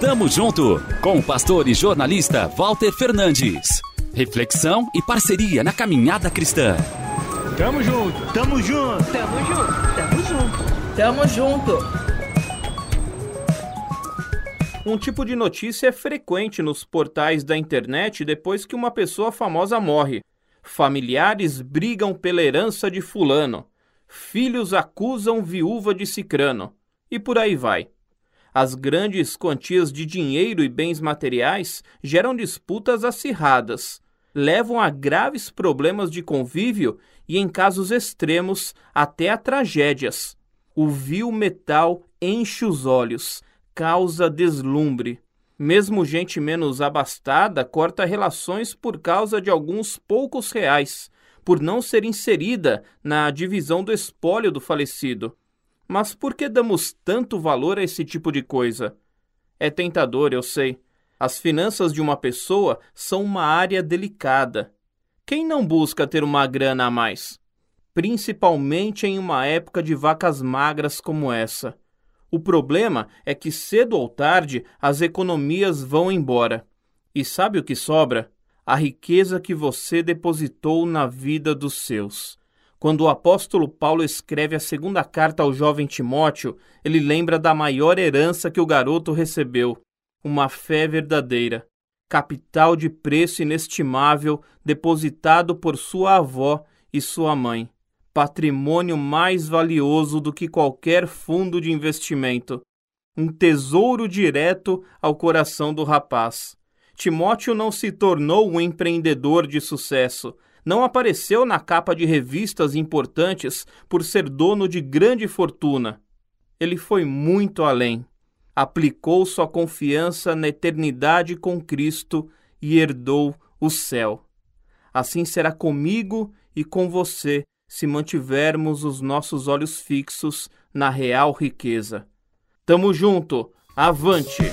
Tamo junto com o pastor e jornalista Walter Fernandes. Reflexão e parceria na caminhada cristã. Tamo junto, tamo junto, tamo junto, tamo junto, tamo junto. Um tipo de notícia é frequente nos portais da internet depois que uma pessoa famosa morre. Familiares brigam pela herança de Fulano. Filhos acusam viúva de Cicrano. E por aí vai. As grandes quantias de dinheiro e bens materiais geram disputas acirradas, levam a graves problemas de convívio e, em casos extremos, até a tragédias. O vil metal enche os olhos, causa deslumbre. Mesmo gente menos abastada corta relações por causa de alguns poucos reais, por não ser inserida na divisão do espólio do falecido. Mas por que damos tanto valor a esse tipo de coisa? É tentador, eu sei. As finanças de uma pessoa são uma área delicada. Quem não busca ter uma grana a mais? Principalmente em uma época de vacas magras como essa. O problema é que cedo ou tarde as economias vão embora. E sabe o que sobra? A riqueza que você depositou na vida dos seus. Quando o apóstolo Paulo escreve a segunda carta ao jovem Timóteo, ele lembra da maior herança que o garoto recebeu: uma fé verdadeira, capital de preço inestimável depositado por sua avó e sua mãe patrimônio mais valioso do que qualquer fundo de investimento, um tesouro direto ao coração do rapaz. Timóteo não se tornou um empreendedor de sucesso, não apareceu na capa de revistas importantes por ser dono de grande fortuna. Ele foi muito além. Aplicou sua confiança na eternidade com Cristo e herdou o céu. Assim será comigo e com você se mantivermos os nossos olhos fixos na real riqueza. Tamo junto, avante!